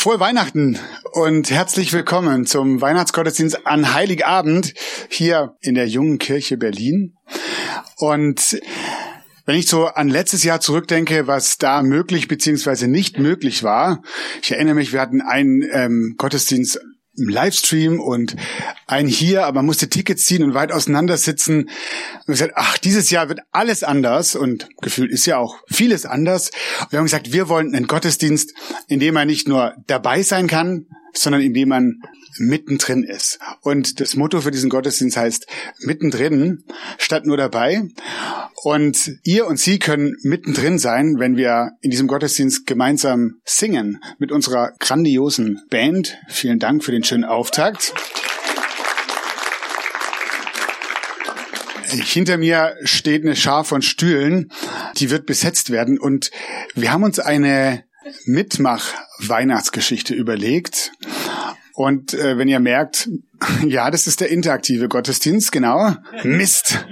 Frohe Weihnachten und herzlich willkommen zum Weihnachtsgottesdienst an Heiligabend hier in der Jungen Kirche Berlin. Und wenn ich so an letztes Jahr zurückdenke, was da möglich bzw. nicht möglich war, ich erinnere mich, wir hatten einen ähm, Gottesdienst Livestream und ein hier, aber musste Tickets ziehen und weit auseinander sitzen. Und gesagt, ach, dieses Jahr wird alles anders und gefühlt ist ja auch vieles anders. Und wir haben gesagt, wir wollen einen Gottesdienst, in dem man nicht nur dabei sein kann, sondern in dem man mittendrin ist. Und das Motto für diesen Gottesdienst heißt mittendrin statt nur dabei. Und ihr und sie können mittendrin sein, wenn wir in diesem Gottesdienst gemeinsam singen mit unserer grandiosen Band. Vielen Dank für den schönen Auftakt. Hinter mir steht eine Schar von Stühlen, die wird besetzt werden und wir haben uns eine Mitmach-Weihnachtsgeschichte überlegt. Und äh, wenn ihr merkt, ja, das ist der interaktive Gottesdienst, genau. Mist.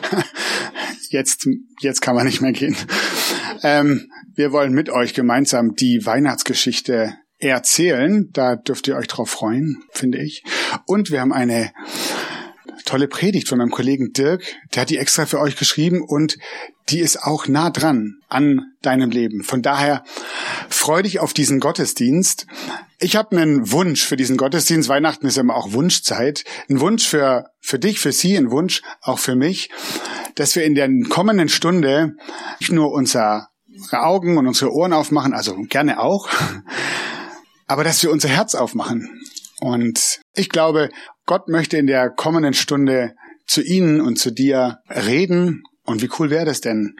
jetzt, jetzt kann man nicht mehr gehen. Ähm, wir wollen mit euch gemeinsam die Weihnachtsgeschichte erzählen. Da dürft ihr euch drauf freuen, finde ich. Und wir haben eine tolle Predigt von meinem Kollegen Dirk. Der hat die extra für euch geschrieben und die ist auch nah dran an deinem Leben. Von daher freu dich auf diesen Gottesdienst. Ich habe einen Wunsch für diesen Gottesdienst. Weihnachten ist immer auch Wunschzeit. Ein Wunsch für, für dich, für sie, ein Wunsch auch für mich, dass wir in der kommenden Stunde nicht nur unsere Augen und unsere Ohren aufmachen, also gerne auch, aber dass wir unser Herz aufmachen. Und ich glaube, Gott möchte in der kommenden Stunde zu Ihnen und zu dir reden. Und wie cool wäre das denn?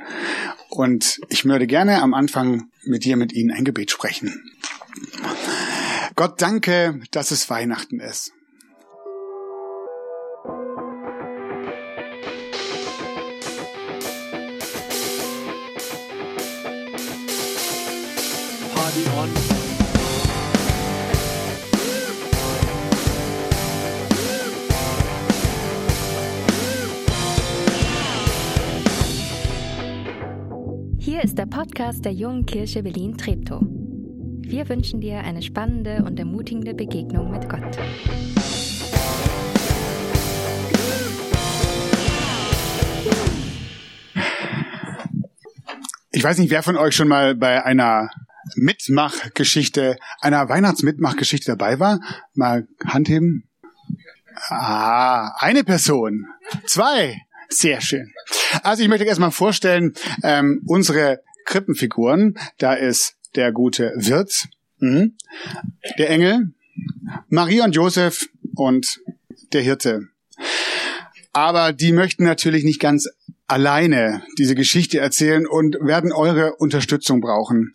Und ich würde gerne am Anfang mit dir, mit Ihnen ein Gebet sprechen. Gott danke, dass es Weihnachten ist. Party on. Hier ist der Podcast der Jungen Kirche Berlin-Treptow. Wir wünschen dir eine spannende und ermutigende Begegnung mit Gott. Ich weiß nicht, wer von euch schon mal bei einer Mitmachgeschichte, einer Weihnachtsmitmachgeschichte dabei war. Mal Hand heben. Ah, eine Person. Zwei. Sehr schön. Also ich möchte erstmal vorstellen, ähm, unsere Krippenfiguren. Da ist der gute Wirt, mhm. der Engel, Maria und Josef und der Hirte. Aber die möchten natürlich nicht ganz alleine diese Geschichte erzählen und werden eure Unterstützung brauchen.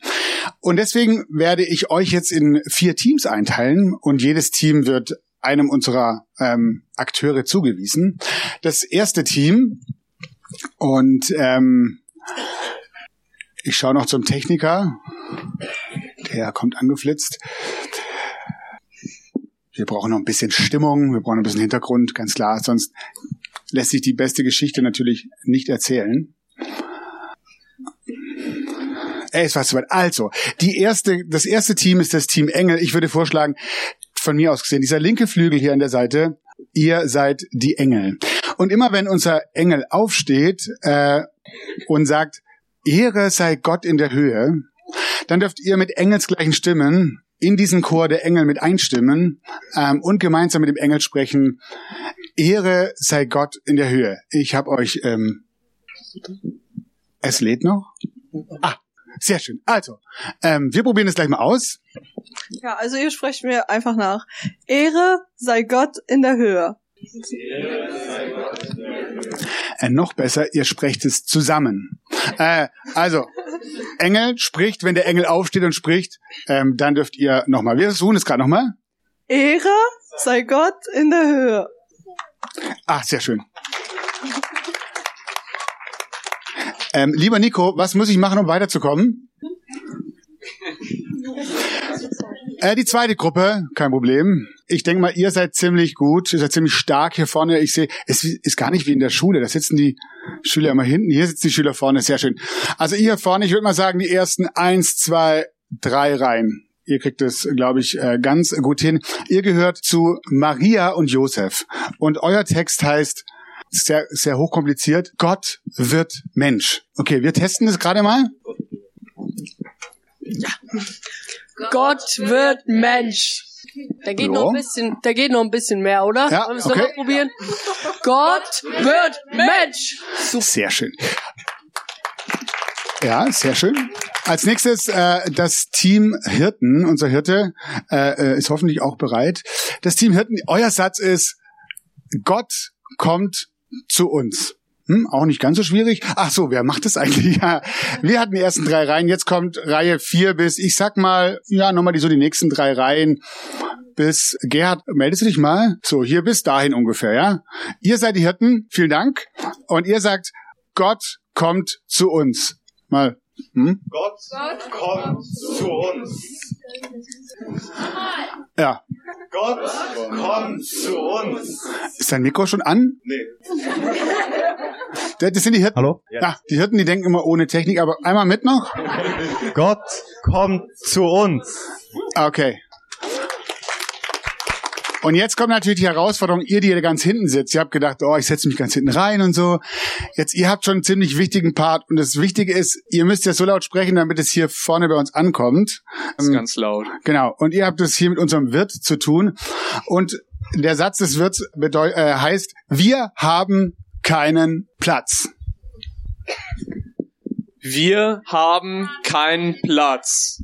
Und deswegen werde ich euch jetzt in vier Teams einteilen und jedes Team wird einem unserer ähm, Akteure zugewiesen. Das erste Team und ähm, ich schaue noch zum Techniker. Der kommt angeflitzt. Wir brauchen noch ein bisschen Stimmung, wir brauchen ein bisschen Hintergrund, ganz klar. Sonst lässt sich die beste Geschichte natürlich nicht erzählen. Ey, es war soweit. Also, die erste, das erste Team ist das Team Engel. Ich würde vorschlagen, von mir aus gesehen, dieser linke Flügel hier an der Seite, ihr seid die Engel. Und immer wenn unser Engel aufsteht äh, und sagt, Ehre sei Gott in der Höhe, dann dürft ihr mit engelsgleichen Stimmen in diesen Chor der Engel mit einstimmen ähm, und gemeinsam mit dem Engel sprechen, Ehre sei Gott in der Höhe. Ich habe euch, ähm, es lädt noch. Ah, sehr schön. Also, ähm, wir probieren es gleich mal aus. Ja, also ihr sprecht mir einfach nach. Ehre sei Gott in der Höhe. Äh, noch besser, ihr sprecht es zusammen. Äh, also, Engel spricht, wenn der Engel aufsteht und spricht, ähm, dann dürft ihr nochmal. Wir versuchen es gerade nochmal. Ehre sei Gott in der Höhe. Ach, sehr schön. Ähm, lieber Nico, was muss ich machen, um weiterzukommen? Äh, die zweite Gruppe, kein Problem. Ich denke mal, ihr seid ziemlich gut, ihr seid ziemlich stark hier vorne. Ich sehe, es ist gar nicht wie in der Schule. Da sitzen die Schüler immer hinten. Hier sitzen die Schüler vorne, sehr schön. Also ihr vorne, ich würde mal sagen, die ersten eins, zwei, drei Reihen. Ihr kriegt es, glaube ich, äh, ganz gut hin. Ihr gehört zu Maria und Josef. Und euer Text heißt, sehr, sehr hochkompliziert, Gott wird Mensch. Okay, wir testen das gerade mal. Gott wird Mensch. Da geht noch ein bisschen, da geht noch ein bisschen mehr, oder? Ja, Wollen wir es okay. nochmal probieren? Gott wird Mensch. Sehr schön. Ja, sehr schön. Als nächstes äh, das Team Hirten. Unser Hirte äh, äh, ist hoffentlich auch bereit. Das Team Hirten, euer Satz ist, Gott kommt zu uns. Hm, auch nicht ganz so schwierig. Ach so, wer macht das eigentlich? Ja, wir hatten die ersten drei Reihen. Jetzt kommt Reihe vier bis, ich sag mal, ja, nochmal die so die nächsten drei Reihen. Bis Gerhard, meldest du dich mal? So, hier bis dahin ungefähr, ja? Ihr seid die Hirten, vielen Dank. Und ihr sagt, Gott kommt zu uns. Mal. Hm? Gott, kommt zu uns. Ja. Gott kommt zu uns. Ist dein Mikro schon an? Nee. Das sind die Hirten. Hallo? Ja, die Hirten, die denken immer ohne Technik, aber einmal mit noch? Gott kommt zu uns. Okay. Und jetzt kommt natürlich die Herausforderung, ihr, die hier ganz hinten sitzt. Ihr habt gedacht, oh, ich setze mich ganz hinten rein und so. Jetzt, ihr habt schon einen ziemlich wichtigen Part. Und das Wichtige ist, ihr müsst ja so laut sprechen, damit es hier vorne bei uns ankommt. Das ist ganz laut. Genau. Und ihr habt es hier mit unserem Wirt zu tun. Und der Satz des Wirts äh, heißt, wir haben keinen Platz. Wir haben keinen Platz.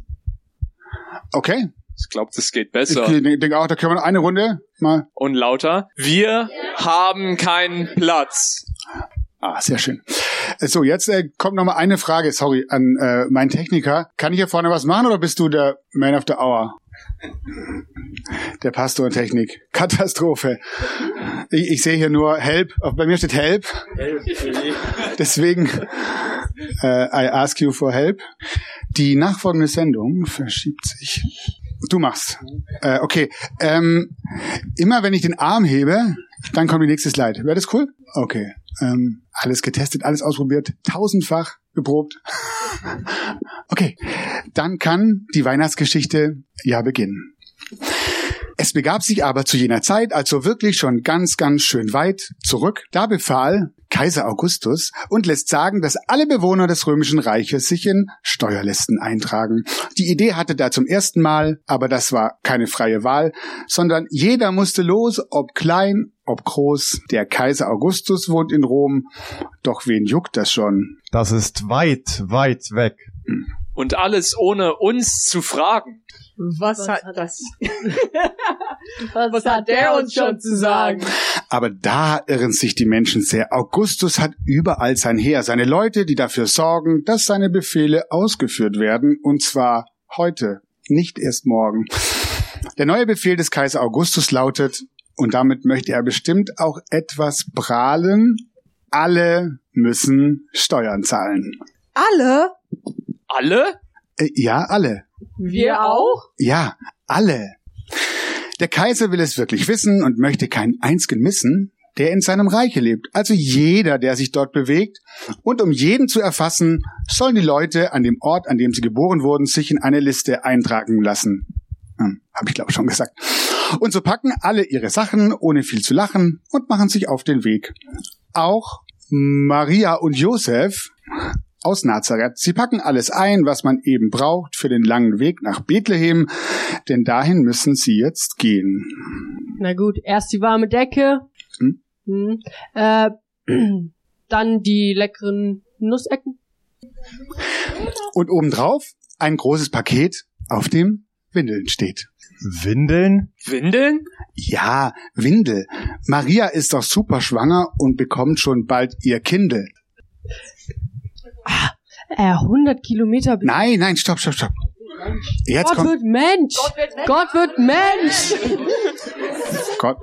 Okay? Ich glaube, das geht Ich besser. denke auch, da können wir noch eine Runde mal. Und lauter. Wir haben keinen Platz. Ah, sehr schön. Äh, So, jetzt äh, kommt noch mal eine Frage, sorry, an äh, meinen Techniker. Kann ich hier vorne was machen oder bist du der Man of the Hour? Der Pastor und Technik. Katastrophe. Ich, ich sehe hier nur Help. Bei mir steht Help. Deswegen äh, I ask you for help. Die nachfolgende Sendung verschiebt sich. Du machst. Äh, okay. Ähm, immer wenn ich den Arm hebe, dann kommt die nächste Slide. Wäre das cool? Okay. Ähm, alles getestet, alles ausprobiert, tausendfach geprobt. okay. Dann kann die Weihnachtsgeschichte ja beginnen. Es begab sich aber zu jener Zeit, also wirklich schon ganz, ganz schön weit zurück, da befahl Kaiser Augustus und lässt sagen, dass alle Bewohner des römischen Reiches sich in Steuerlisten eintragen. Die Idee hatte da zum ersten Mal, aber das war keine freie Wahl, sondern jeder musste los, ob klein, ob groß. Der Kaiser Augustus wohnt in Rom, doch wen juckt das schon? Das ist weit, weit weg. Und alles ohne uns zu fragen. Was, hat das? Was, hat der uns schon zu sagen? Aber da irren sich die Menschen sehr. Augustus hat überall sein Heer, seine Leute, die dafür sorgen, dass seine Befehle ausgeführt werden, und zwar heute, nicht erst morgen. Der neue Befehl des Kaiser Augustus lautet, und damit möchte er bestimmt auch etwas prahlen, alle müssen Steuern zahlen. Alle? Alle? Äh, ja, alle. Wir auch? Ja, alle. Der Kaiser will es wirklich wissen und möchte keinen einzigen missen, der in seinem Reiche lebt. Also jeder, der sich dort bewegt. Und um jeden zu erfassen, sollen die Leute an dem Ort, an dem sie geboren wurden, sich in eine Liste eintragen lassen. Hm, Habe ich glaube schon gesagt. Und so packen alle ihre Sachen, ohne viel zu lachen, und machen sich auf den Weg. Auch Maria und Josef aus Nazareth. Sie packen alles ein, was man eben braucht für den langen Weg nach Bethlehem, denn dahin müssen sie jetzt gehen. Na gut, erst die warme Decke. Hm? Hm. Äh, dann die leckeren Nussecken. Und obendrauf ein großes Paket, auf dem Windeln steht. Windeln? Windeln? Ja, Windel. Maria ist doch super schwanger und bekommt schon bald ihr Kindle. Äh, 100 Kilometer. Nein, nein, stopp, stopp, stopp. Jetzt Gott kommt wird Mensch. Gott wird Mensch. Gott.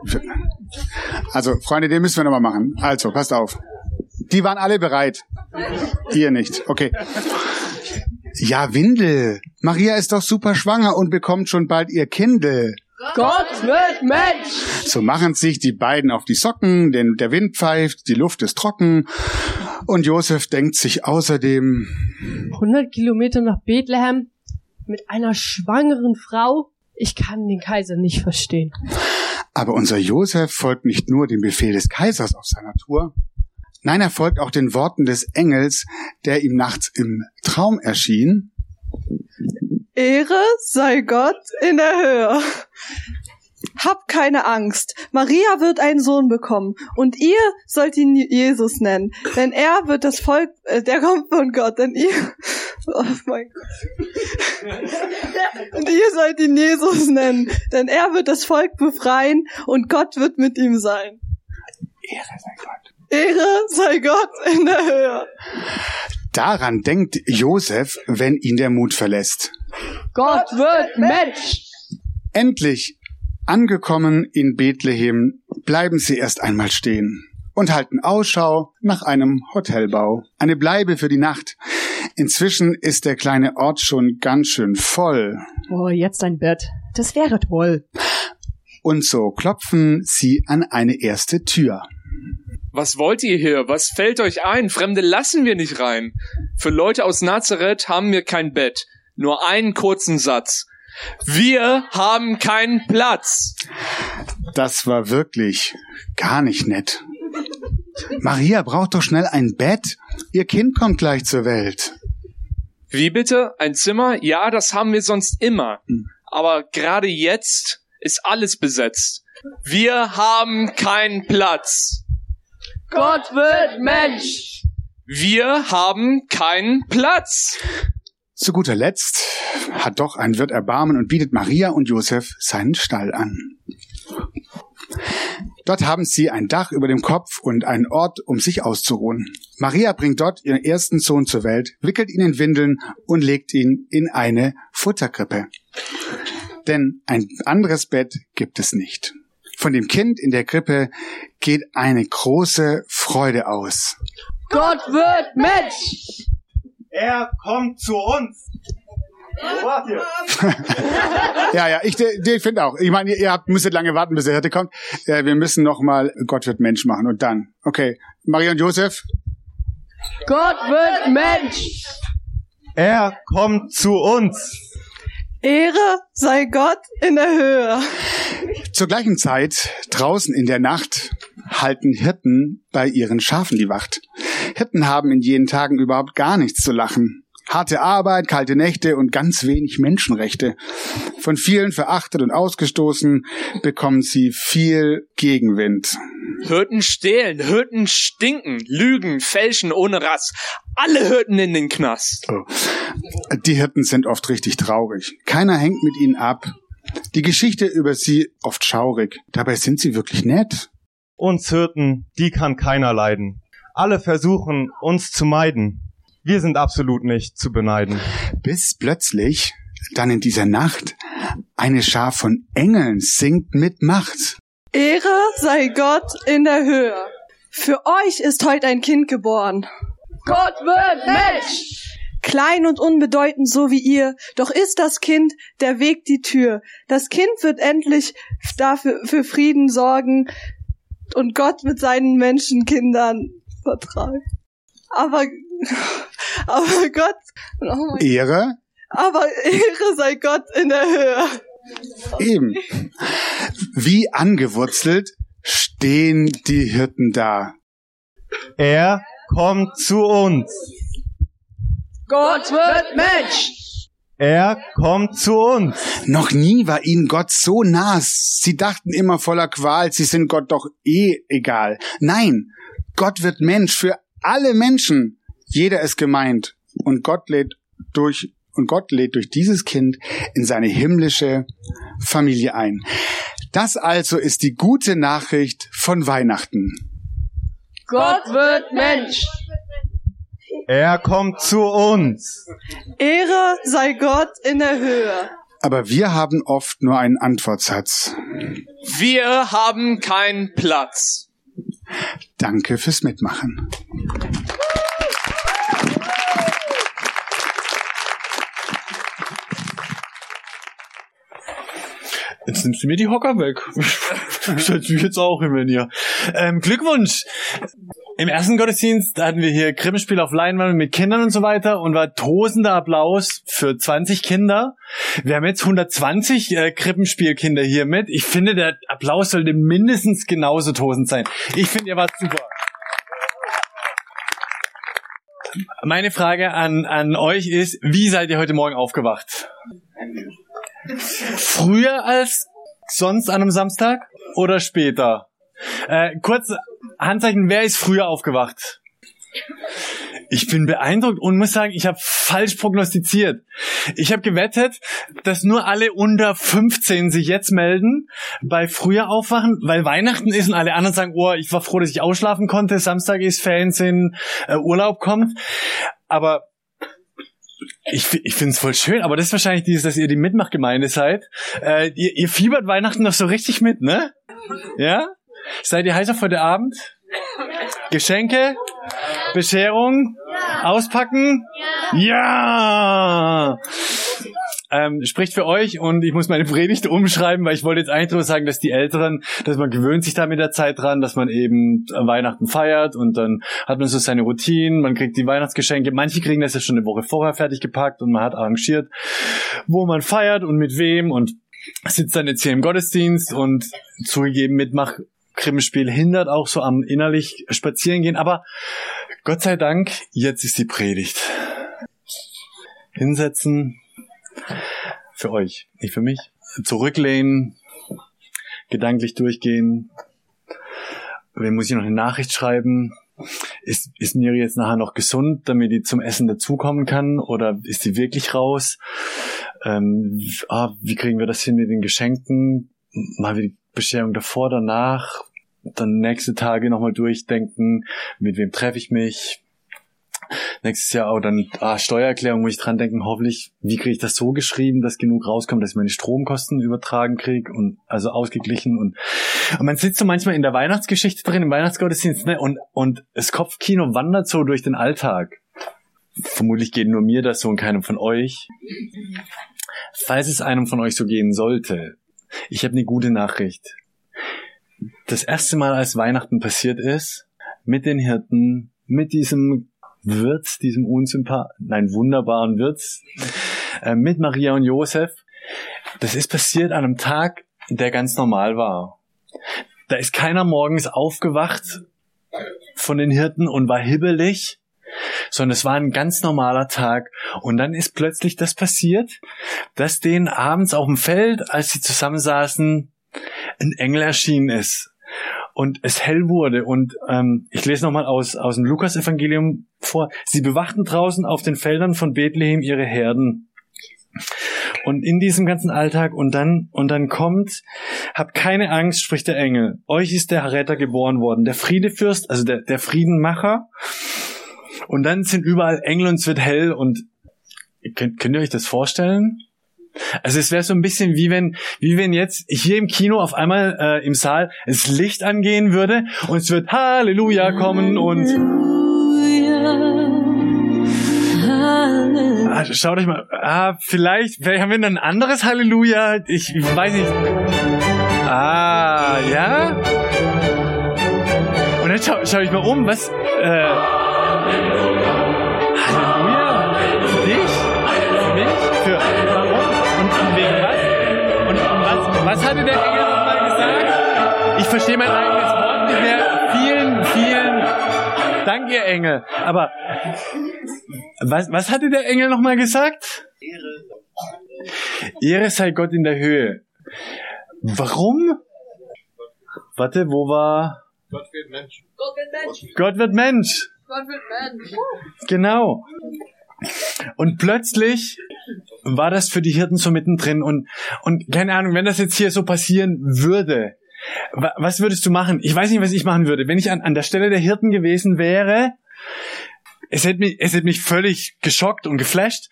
Also, Freunde, den müssen wir nochmal machen. Also, passt auf. Die waren alle bereit. Ihr nicht. Okay. Ja, Windel. Maria ist doch super schwanger und bekommt schon bald ihr Kindle. Gott wird Mensch. So machen sich die beiden auf die Socken, denn der Wind pfeift, die Luft ist trocken. Und Josef denkt sich außerdem, 100 Kilometer nach Bethlehem. mit einer schwangeren Frau? Ich kann den Kaiser nicht verstehen. Aber unser Josef folgt nicht nur dem Befehl des Kaisers auf seiner Tour, nein, er folgt auch den Worten des Engels, der ihm nachts im Traum erschien. Ehre sei Gott in der Höhe. Hab keine Angst. Maria wird einen Sohn bekommen und ihr sollt ihn Jesus nennen, denn er wird das Volk, äh, der kommt von Gott, denn ihr, oh mein Gott. Und ihr sollt ihn Jesus nennen, denn er wird das Volk befreien und Gott wird mit ihm sein. Ehre sei Gott. Ehre sei Gott in der Höhe. Daran denkt Josef, wenn ihn der Mut verlässt. Gott wird Mensch. Endlich angekommen in Bethlehem, bleiben sie erst einmal stehen und halten Ausschau nach einem Hotelbau. Eine Bleibe für die Nacht. Inzwischen ist der kleine Ort schon ganz schön voll. Oh, jetzt ein Bett. Das wäre toll. Und so klopfen sie an eine erste Tür. Was wollt ihr hier? Was fällt euch ein? Fremde lassen wir nicht rein. Für Leute aus Nazareth haben wir kein Bett. Nur einen kurzen Satz. Wir haben keinen Platz. Das war wirklich gar nicht nett. Maria braucht doch schnell ein Bett. Ihr Kind kommt gleich zur Welt. Wie bitte? Ein Zimmer? Ja, das haben wir sonst immer. Hm. Aber gerade jetzt ist alles besetzt. Wir haben keinen Platz. Gott wird Mensch. Wir haben keinen Platz. Zu guter Letzt hat doch ein Wirt Erbarmen und bietet Maria und Josef seinen Stall an. Dort haben sie ein Dach über dem Kopf und einen Ort, um sich auszuruhen. Maria bringt dort ihren ersten Sohn zur Welt, wickelt ihn in Windeln und legt ihn in eine Futterkrippe. Denn ein anderes Bett gibt es nicht. Von dem Kind in der Krippe geht eine große Freude aus. Gott wird Mensch. Er kommt zu uns. Wo wart ihr? Ja, ja, ich, ich finde auch. Ich meine, ihr, habt, müsstet lange warten, bis der Hirte kommt. Äh, wir müssen noch mal Gott wird Mensch machen und dann. Okay, Maria und Josef, Gott wird Mensch. Er kommt zu uns. Ehre sei Gott in der Höhe. Zur gleichen Zeit, draußen in der Nacht, halten Hirten bei ihren Schafen die Wacht. Hirten haben in jenen Tagen überhaupt gar nichts zu lachen. Harte Arbeit, kalte Nächte und ganz wenig Menschenrechte. Von vielen verachtet und ausgestoßen bekommen sie viel Gegenwind. Hirten stehlen, Hirten stinken, lügen, fälschen ohne Rass. Alle Hirten in den Knast. Die Hirten sind oft richtig traurig. Keiner hängt mit ihnen ab. Die Geschichte über sie oft schaurig. Dabei sind sie wirklich nett. Uns Hirten, die kann keiner leiden. Alle versuchen, uns zu meiden. Wir sind absolut nicht zu beneiden. Bis plötzlich, dann in dieser Nacht, eine Schar von Engeln singt mit Macht. Ehre sei Gott in der Höhe. Für euch ist heute ein Kind geboren. Gott wird Mensch. Klein und unbedeutend so wie ihr, doch ist das Kind der Weg die Tür. Das Kind wird endlich dafür für Frieden sorgen und Gott mit seinen Menschenkindern vertragen. Aber, aber Gott, oh mein, Ehre? aber Ehre sei Gott in der Höhe. Eben. Wie angewurzelt stehen die Hirten da. Er kommt zu uns. Gott wird Mensch. Er kommt zu uns. Noch nie war ihnen Gott so nah. Sie dachten immer voller Qual, sie sind Gott doch eh egal. Nein, Gott wird Mensch für alle Menschen. Jeder ist gemeint. Und Gott lädt durch, und Gott lädt durch dieses Kind in seine himmlische Familie ein. Das also ist die gute Nachricht von Weihnachten. Gott wird Mensch. Er kommt zu uns. Ehre sei Gott in der Höhe. Aber wir haben oft nur einen Antwortsatz. Wir haben keinen Platz. Danke fürs Mitmachen. Jetzt nimmst du mir die Hocker weg. Stellst mich jetzt auch hin, wenn ihr. Ähm, Glückwunsch! im ersten Gottesdienst hatten wir hier Krippenspiel auf Leinwand mit Kindern und so weiter und war tosender Applaus für 20 Kinder. Wir haben jetzt 120 äh, Krippenspielkinder hier mit. Ich finde, der Applaus sollte mindestens genauso tosend sein. Ich finde, ihr wart super. Meine Frage an, an euch ist, wie seid ihr heute Morgen aufgewacht? Früher als sonst an einem Samstag oder später? Äh, kurz Handzeichen, wer ist früher aufgewacht? Ich bin beeindruckt und muss sagen, ich habe falsch prognostiziert. Ich habe gewettet, dass nur alle unter 15 sich jetzt melden bei früher aufwachen, weil Weihnachten ist und alle anderen sagen, oh, ich war froh, dass ich ausschlafen konnte, Samstag ist sind, äh, Urlaub kommt. Aber ich, ich finde es voll schön, aber das ist wahrscheinlich dieses, dass ihr die Mitmachgemeinde seid. Äh, ihr, ihr fiebert Weihnachten noch so richtig mit, ne? Ja? Seid ihr heiß auf heute Abend? Geschenke? Bescherung? Auspacken? Ja! Ähm, spricht für euch und ich muss meine Predigt umschreiben, weil ich wollte jetzt eigentlich nur sagen, dass die Älteren, dass man gewöhnt sich da mit der Zeit dran, dass man eben Weihnachten feiert und dann hat man so seine Routinen, man kriegt die Weihnachtsgeschenke. Manche kriegen das ja schon eine Woche vorher fertig gepackt und man hat arrangiert, wo man feiert und mit wem und sitzt dann jetzt hier im Gottesdienst und zugegeben mitmach Krimispiel hindert auch so am innerlich spazieren gehen, aber Gott sei Dank, jetzt ist die Predigt. Hinsetzen, für euch, nicht für mich. Zurücklehnen, gedanklich durchgehen. Wem muss ich noch eine Nachricht schreiben? Ist, ist Miri jetzt nachher noch gesund, damit die zum Essen dazukommen kann? Oder ist die wirklich raus? Ähm, ah, wie kriegen wir das hin mit den Geschenken? Mal die Bescherung davor, danach? Dann nächste Tage nochmal durchdenken, mit wem treffe ich mich. Nächstes Jahr auch dann ah, Steuererklärung muss ich dran denken, hoffentlich, wie kriege ich das so geschrieben, dass genug rauskommt, dass ich meine Stromkosten übertragen kriege und also ausgeglichen und, und man sitzt so manchmal in der Weihnachtsgeschichte drin, im Weihnachtsgottesdienst, ne, und, und das Kopfkino wandert so durch den Alltag. Vermutlich geht nur mir das so und keinem von euch. Falls es einem von euch so gehen sollte, ich habe eine gute Nachricht das erste Mal, als Weihnachten passiert ist, mit den Hirten, mit diesem Wirt, diesem unsympath, nein, wunderbaren Wirt, äh, mit Maria und Josef, das ist passiert an einem Tag, der ganz normal war. Da ist keiner morgens aufgewacht von den Hirten und war hibbelig, sondern es war ein ganz normaler Tag. Und dann ist plötzlich das passiert, dass denen abends auf dem Feld, als sie zusammensaßen, ein Engel erschienen ist und es hell wurde. Und ähm, ich lese nochmal aus, aus dem Lukas-Evangelium vor. Sie bewachten draußen auf den Feldern von Bethlehem ihre Herden. Und in diesem ganzen Alltag und dann, und dann kommt, habt keine Angst, spricht der Engel. Euch ist der Retter geboren worden, der Friedefürst, also der, der Friedenmacher. Und dann sind überall Engel und es wird hell und könnt, könnt ihr euch das vorstellen? Also es wäre so ein bisschen wie wenn, wie wenn jetzt hier im Kino auf einmal äh, im Saal das Licht angehen würde und es wird Halleluja kommen und ah, schaut euch mal, ah, vielleicht, vielleicht haben wir ein anderes Halleluja. Ich, ich weiß nicht. Ah, ja. Und dann schau, schau ich mal um, was. Äh, Halleluja? Für dich? Für mich? Für warum? Und wegen was? Und, und was, was hatte der Engel nochmal gesagt? Ich verstehe mein eigenes Wort nicht mehr. Vielen, vielen Dank, ihr Engel. Aber was, was hatte der Engel nochmal gesagt? Ehre. Ehre sei Gott in der Höhe. Warum? Warte, wo war? Gott wird Mensch. Gott wird Mensch. Gott wird Mensch. Gott wird Mensch. Genau. Und plötzlich war das für die Hirten so mittendrin und, und keine Ahnung, wenn das jetzt hier so passieren würde, wa- was würdest du machen? Ich weiß nicht, was ich machen würde. Wenn ich an, an der Stelle der Hirten gewesen wäre, es hätte mich, es hätte mich völlig geschockt und geflasht.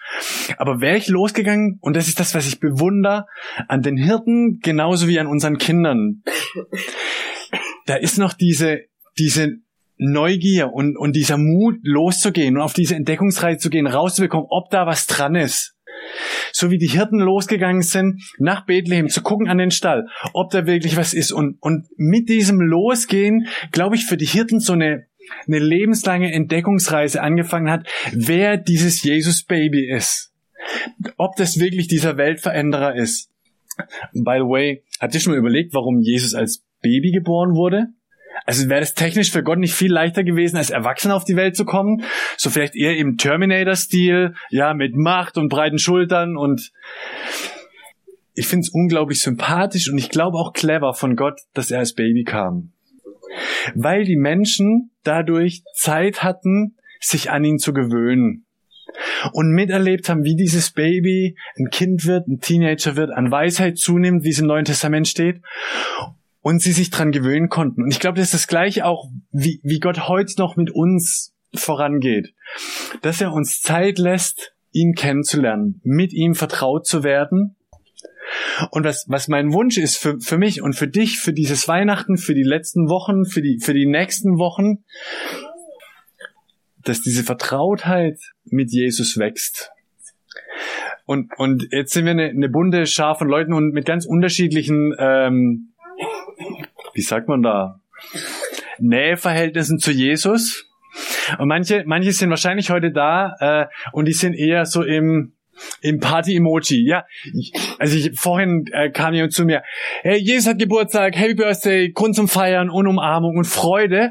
Aber wäre ich losgegangen, und das ist das, was ich bewundere, an den Hirten genauso wie an unseren Kindern. Da ist noch diese, diese Neugier und, und dieser Mut loszugehen und auf diese Entdeckungsreise zu gehen, rauszubekommen, ob da was dran ist. So wie die Hirten losgegangen sind, nach Bethlehem zu gucken an den Stall, ob da wirklich was ist. Und, und mit diesem Losgehen, glaube ich, für die Hirten so eine, eine lebenslange Entdeckungsreise angefangen hat, wer dieses Jesus-Baby ist. Ob das wirklich dieser Weltveränderer ist. By the way, habt ihr schon mal überlegt, warum Jesus als Baby geboren wurde? Also wäre es technisch für Gott nicht viel leichter gewesen, als Erwachsener auf die Welt zu kommen? So vielleicht eher im Terminator-Stil, ja, mit Macht und breiten Schultern und ich finde es unglaublich sympathisch und ich glaube auch clever von Gott, dass er als Baby kam. Weil die Menschen dadurch Zeit hatten, sich an ihn zu gewöhnen. Und miterlebt haben, wie dieses Baby ein Kind wird, ein Teenager wird, an Weisheit zunimmt, wie es im Neuen Testament steht und sie sich dran gewöhnen konnten. Und ich glaube, das ist das Gleiche auch, wie, wie Gott heute noch mit uns vorangeht. Dass er uns Zeit lässt, ihn kennenzulernen, mit ihm vertraut zu werden. Und was, was mein Wunsch ist für, für mich und für dich, für dieses Weihnachten, für die letzten Wochen, für die, für die nächsten Wochen, dass diese Vertrautheit mit Jesus wächst. Und, und jetzt sind wir eine, eine bunte Schar von Leuten und mit ganz unterschiedlichen ähm, wie sagt man da, Näheverhältnissen zu Jesus. Und manche, manche sind wahrscheinlich heute da äh, und die sind eher so im im Party-Emoji. Ja, also ich, vorhin äh, kam jemand zu mir, hey, Jesus hat Geburtstag, Happy Birthday, Grund zum Feiern und Umarmung und Freude.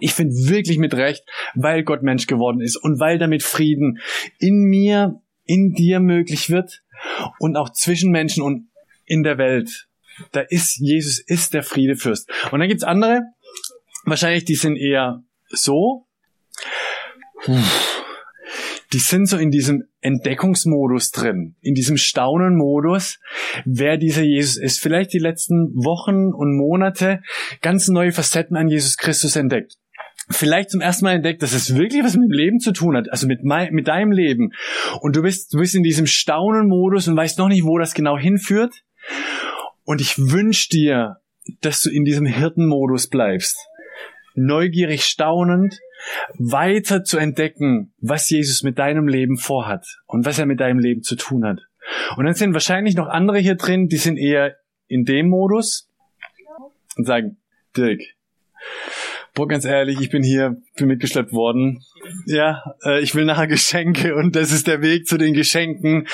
Ich finde wirklich mit Recht, weil Gott Mensch geworden ist und weil damit Frieden in mir, in dir möglich wird und auch zwischen Menschen und in der Welt da ist Jesus ist der Friedefürst. Und dann gibt's andere, wahrscheinlich die sind eher so. Die sind so in diesem Entdeckungsmodus drin, in diesem Staunenmodus, wer dieser Jesus ist. Vielleicht die letzten Wochen und Monate ganz neue Facetten an Jesus Christus entdeckt vielleicht zum ersten Mal entdeckt, dass es wirklich was mit dem Leben zu tun hat, also mit, mein, mit deinem Leben. Und du bist, du bist in diesem Staunenmodus und weißt noch nicht, wo das genau hinführt. Und ich wünsche dir, dass du in diesem Hirtenmodus bleibst. Neugierig staunend, weiter zu entdecken, was Jesus mit deinem Leben vorhat und was er mit deinem Leben zu tun hat. Und dann sind wahrscheinlich noch andere hier drin, die sind eher in dem Modus und sagen, Dirk, boah, ganz ehrlich, ich bin hier, bin mitgeschleppt worden. Ja, äh, ich will nachher Geschenke und das ist der Weg zu den Geschenken.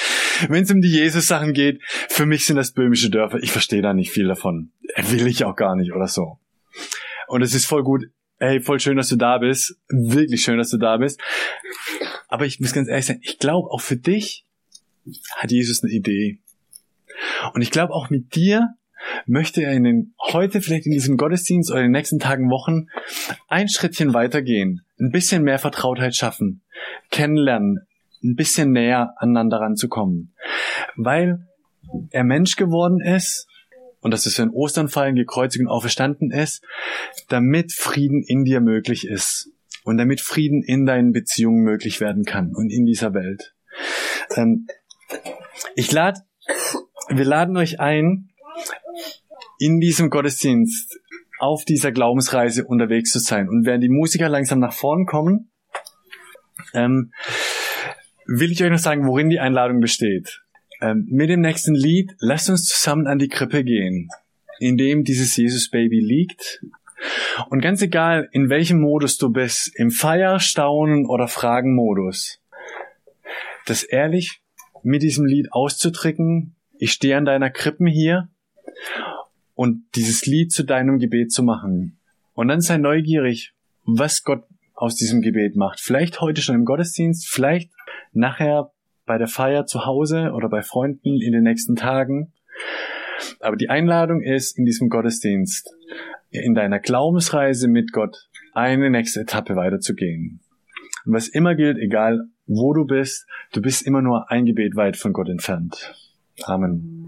Wenn es um die Jesus-Sachen geht, für mich sind das böhmische Dörfer. Ich verstehe da nicht viel davon. Will ich auch gar nicht oder so. Und es ist voll gut. Hey, voll schön, dass du da bist. Wirklich schön, dass du da bist. Aber ich muss ganz ehrlich sein, ich glaube, auch für dich hat Jesus eine Idee. Und ich glaube, auch mit dir möchte er in den, heute vielleicht in diesem Gottesdienst oder in den nächsten Tagen, Wochen ein Schrittchen weitergehen, ein bisschen mehr Vertrautheit schaffen, kennenlernen, ein bisschen näher aneinander ranzukommen. Weil er Mensch geworden ist und dass es für ein Osternfallen gekreuzigt und auferstanden ist, damit Frieden in dir möglich ist und damit Frieden in deinen Beziehungen möglich werden kann und in dieser Welt. Ähm, ich lade, wir laden euch ein, in diesem Gottesdienst auf dieser Glaubensreise unterwegs zu sein. Und während die Musiker langsam nach vorn kommen, ähm, will ich euch noch sagen, worin die Einladung besteht. Ähm, mit dem nächsten Lied, lasst uns zusammen an die Krippe gehen, in dem dieses Jesus-Baby liegt. Und ganz egal, in welchem Modus du bist, im Feier, Staunen oder Fragen-Modus, das ehrlich mit diesem Lied auszudrücken, ich stehe an deiner Krippen hier und dieses Lied zu deinem Gebet zu machen. Und dann sei neugierig, was Gott aus diesem Gebet macht. Vielleicht heute schon im Gottesdienst, vielleicht nachher bei der Feier zu Hause oder bei Freunden in den nächsten Tagen. Aber die Einladung ist in diesem Gottesdienst, in deiner Glaubensreise mit Gott eine nächste Etappe weiterzugehen. Und was immer gilt, egal wo du bist, du bist immer nur ein Gebet weit von Gott entfernt. Amen.